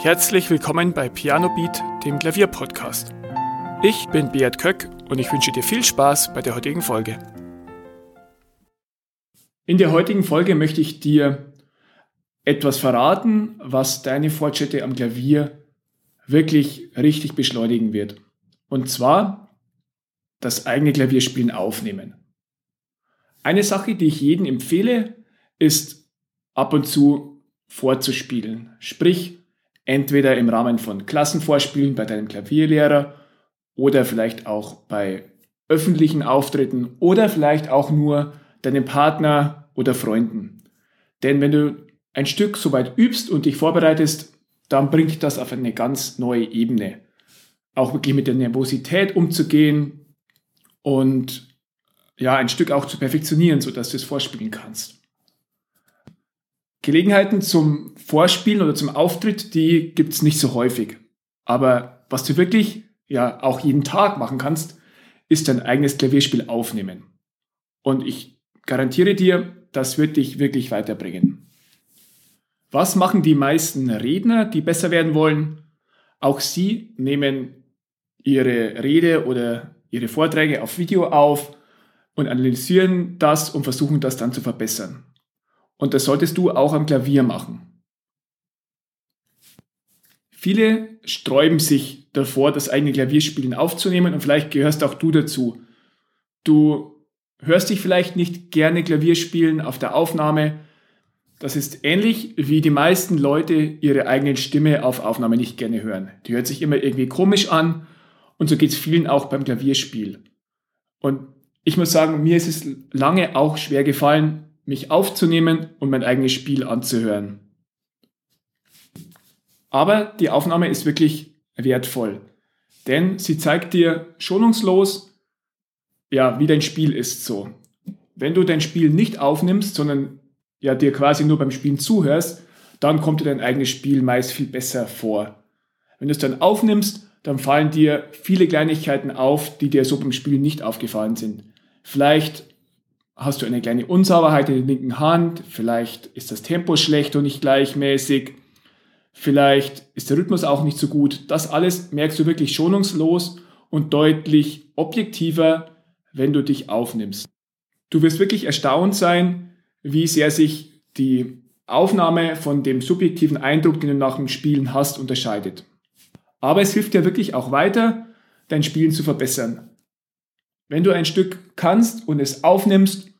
Herzlich willkommen bei Piano Beat, dem Klavierpodcast. Ich bin Beat Köck und ich wünsche dir viel Spaß bei der heutigen Folge. In der heutigen Folge möchte ich dir etwas verraten, was deine Fortschritte am Klavier wirklich richtig beschleunigen wird. Und zwar das eigene Klavierspielen aufnehmen. Eine Sache, die ich jedem empfehle, ist ab und zu vorzuspielen. Sprich, entweder im Rahmen von Klassenvorspielen bei deinem Klavierlehrer oder vielleicht auch bei öffentlichen Auftritten oder vielleicht auch nur deinem Partner oder Freunden. Denn wenn du ein Stück soweit übst und dich vorbereitest, dann bringt das auf eine ganz neue Ebene. Auch wirklich mit der Nervosität umzugehen und ja, ein Stück auch zu perfektionieren, sodass du es vorspielen kannst. Gelegenheiten zum Vorspielen oder zum Auftritt, die gibt es nicht so häufig. Aber was du wirklich ja auch jeden Tag machen kannst, ist dein eigenes Klavierspiel aufnehmen. Und ich garantiere dir, das wird dich wirklich weiterbringen. Was machen die meisten Redner, die besser werden wollen? Auch sie nehmen ihre Rede oder ihre Vorträge auf Video auf und analysieren das und versuchen das dann zu verbessern. Und das solltest du auch am Klavier machen. Viele sträuben sich davor, das eigene Klavierspielen aufzunehmen und vielleicht gehörst auch du dazu. Du hörst dich vielleicht nicht gerne Klavier spielen auf der Aufnahme. Das ist ähnlich wie die meisten Leute ihre eigene Stimme auf Aufnahme nicht gerne hören. Die hört sich immer irgendwie komisch an und so geht es vielen auch beim Klavierspiel. Und ich muss sagen, mir ist es lange auch schwer gefallen, mich aufzunehmen und mein eigenes Spiel anzuhören. Aber die Aufnahme ist wirklich wertvoll, denn sie zeigt dir schonungslos, ja, wie dein Spiel ist so. Wenn du dein Spiel nicht aufnimmst, sondern ja dir quasi nur beim Spielen zuhörst, dann kommt dir dein eigenes Spiel meist viel besser vor. Wenn du es dann aufnimmst, dann fallen dir viele Kleinigkeiten auf, die dir so beim Spielen nicht aufgefallen sind. Vielleicht hast du eine kleine Unsauberheit in der linken Hand, vielleicht ist das Tempo schlecht und nicht gleichmäßig, vielleicht ist der Rhythmus auch nicht so gut. Das alles merkst du wirklich schonungslos und deutlich objektiver, wenn du dich aufnimmst. Du wirst wirklich erstaunt sein, wie sehr sich die Aufnahme von dem subjektiven Eindruck, den du nach dem Spielen hast, unterscheidet. Aber es hilft dir wirklich auch weiter, dein Spielen zu verbessern. Wenn du ein Stück kannst und es aufnimmst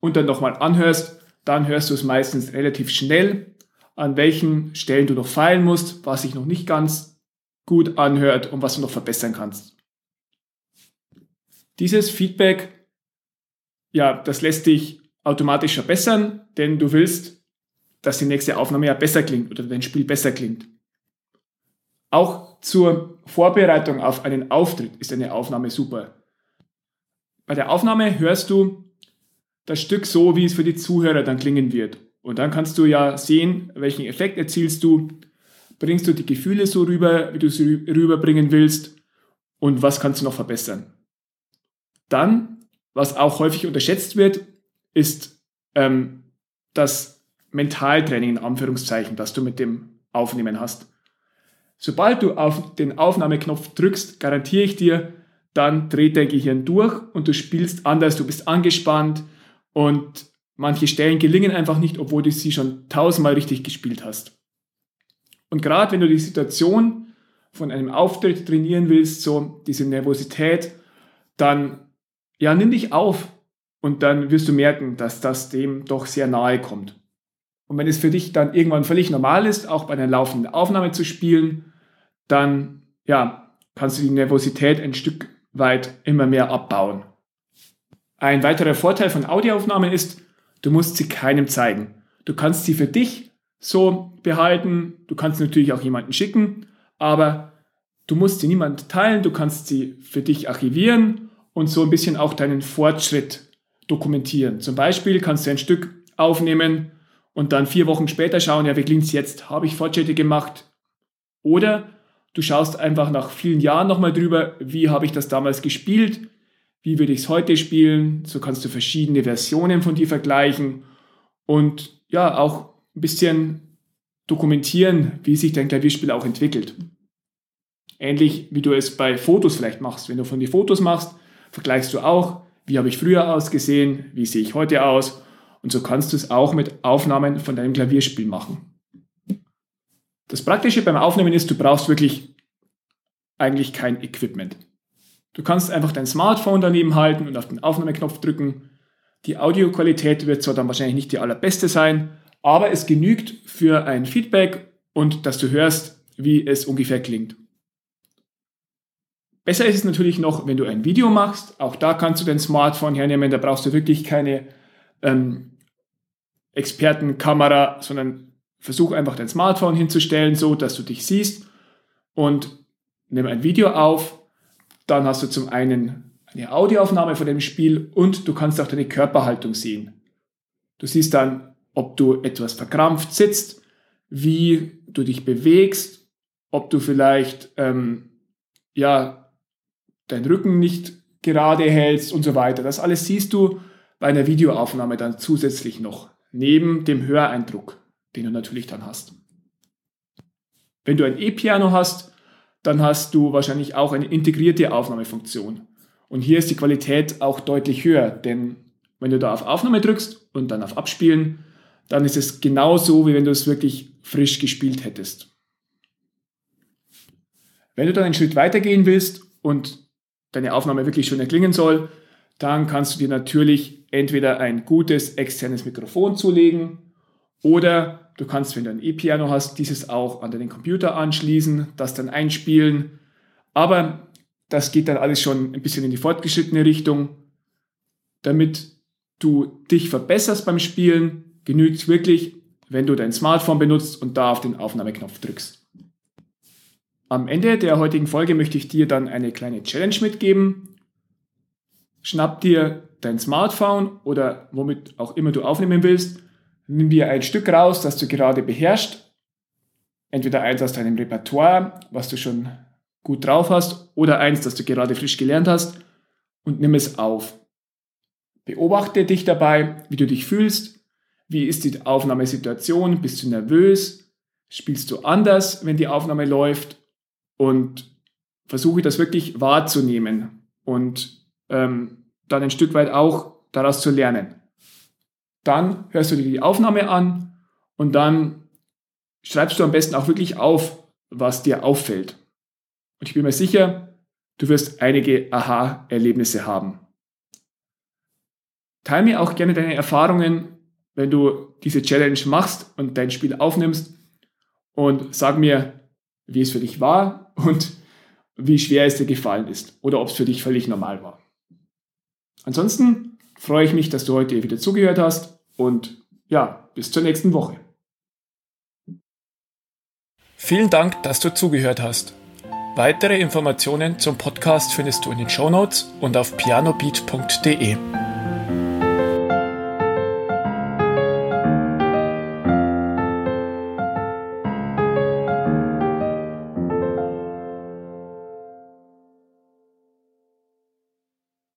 und dann nochmal anhörst, dann hörst du es meistens relativ schnell, an welchen Stellen du noch feilen musst, was sich noch nicht ganz gut anhört und was du noch verbessern kannst. Dieses Feedback, ja, das lässt dich automatisch verbessern, denn du willst, dass die nächste Aufnahme ja besser klingt oder dein Spiel besser klingt. Auch zur Vorbereitung auf einen Auftritt ist eine Aufnahme super. Bei der Aufnahme hörst du das Stück so, wie es für die Zuhörer dann klingen wird. Und dann kannst du ja sehen, welchen Effekt erzielst du. Bringst du die Gefühle so rüber, wie du sie rüberbringen willst? Und was kannst du noch verbessern? Dann, was auch häufig unterschätzt wird, ist ähm, das Mentaltraining in Anführungszeichen, das du mit dem Aufnehmen hast. Sobald du auf den Aufnahmeknopf drückst, garantiere ich dir, dann dreht dein Gehirn durch und du spielst anders, du bist angespannt und manche Stellen gelingen einfach nicht, obwohl du sie schon tausendmal richtig gespielt hast. Und gerade wenn du die Situation von einem Auftritt trainieren willst, so diese Nervosität, dann ja, nimm dich auf und dann wirst du merken, dass das dem doch sehr nahe kommt. Und wenn es für dich dann irgendwann völlig normal ist, auch bei einer laufenden Aufnahme zu spielen, dann ja, kannst du die Nervosität ein Stück weit immer mehr abbauen. Ein weiterer Vorteil von Audioaufnahmen ist, du musst sie keinem zeigen. Du kannst sie für dich so behalten, du kannst natürlich auch jemanden schicken, aber du musst sie niemand teilen, du kannst sie für dich archivieren und so ein bisschen auch deinen Fortschritt dokumentieren. Zum Beispiel kannst du ein Stück aufnehmen und dann vier Wochen später schauen, ja, wie klingt es jetzt? Habe ich Fortschritte gemacht? Oder Du schaust einfach nach vielen Jahren nochmal drüber, wie habe ich das damals gespielt, wie würde ich es heute spielen. So kannst du verschiedene Versionen von dir vergleichen und ja, auch ein bisschen dokumentieren, wie sich dein Klavierspiel auch entwickelt. Ähnlich wie du es bei Fotos vielleicht machst. Wenn du von dir Fotos machst, vergleichst du auch, wie habe ich früher ausgesehen, wie sehe ich heute aus. Und so kannst du es auch mit Aufnahmen von deinem Klavierspiel machen. Das Praktische beim Aufnehmen ist, du brauchst wirklich eigentlich kein Equipment. Du kannst einfach dein Smartphone daneben halten und auf den Aufnahmeknopf drücken. Die Audioqualität wird zwar dann wahrscheinlich nicht die allerbeste sein, aber es genügt für ein Feedback und dass du hörst, wie es ungefähr klingt. Besser ist es natürlich noch, wenn du ein Video machst. Auch da kannst du dein Smartphone hernehmen. Da brauchst du wirklich keine ähm, Expertenkamera, sondern versuch einfach dein Smartphone hinzustellen, so dass du dich siehst und nimm ein Video auf. Dann hast du zum einen eine Audioaufnahme von dem Spiel und du kannst auch deine Körperhaltung sehen. Du siehst dann, ob du etwas verkrampft sitzt, wie du dich bewegst, ob du vielleicht ähm, ja deinen Rücken nicht gerade hältst und so weiter. Das alles siehst du bei einer Videoaufnahme dann zusätzlich noch, neben dem Höreindruck, den du natürlich dann hast. Wenn du ein E-Piano hast, dann hast du wahrscheinlich auch eine integrierte Aufnahmefunktion. Und hier ist die Qualität auch deutlich höher, denn wenn du da auf Aufnahme drückst und dann auf Abspielen, dann ist es genauso, wie wenn du es wirklich frisch gespielt hättest. Wenn du dann einen Schritt weitergehen willst und deine Aufnahme wirklich schön erklingen soll, dann kannst du dir natürlich entweder ein gutes externes Mikrofon zulegen oder du kannst, wenn du ein E-Piano hast, dieses auch an deinen Computer anschließen, das dann einspielen. Aber das geht dann alles schon ein bisschen in die fortgeschrittene Richtung. Damit du dich verbesserst beim Spielen, genügt wirklich, wenn du dein Smartphone benutzt und da auf den Aufnahmeknopf drückst. Am Ende der heutigen Folge möchte ich dir dann eine kleine Challenge mitgeben. Schnapp dir dein Smartphone oder womit auch immer du aufnehmen willst, nimm dir ein Stück raus, das du gerade beherrschst. Entweder eins aus deinem Repertoire, was du schon gut drauf hast, oder eins, das du gerade frisch gelernt hast und nimm es auf. Beobachte dich dabei, wie du dich fühlst. Wie ist die Aufnahmesituation? Bist du nervös? Spielst du anders, wenn die Aufnahme läuft? und versuche das wirklich wahrzunehmen und ähm, dann ein Stück weit auch daraus zu lernen. Dann hörst du dir die Aufnahme an und dann schreibst du am besten auch wirklich auf, was dir auffällt. Und ich bin mir sicher, du wirst einige Aha-Erlebnisse haben. Teil mir auch gerne deine Erfahrungen, wenn du diese Challenge machst und dein Spiel aufnimmst und sag mir, wie es für dich war und wie schwer es dir gefallen ist oder ob es für dich völlig normal war. Ansonsten freue ich mich, dass du heute wieder zugehört hast und ja, bis zur nächsten Woche. Vielen Dank, dass du zugehört hast. Weitere Informationen zum Podcast findest du in den Show Notes und auf pianobeat.de.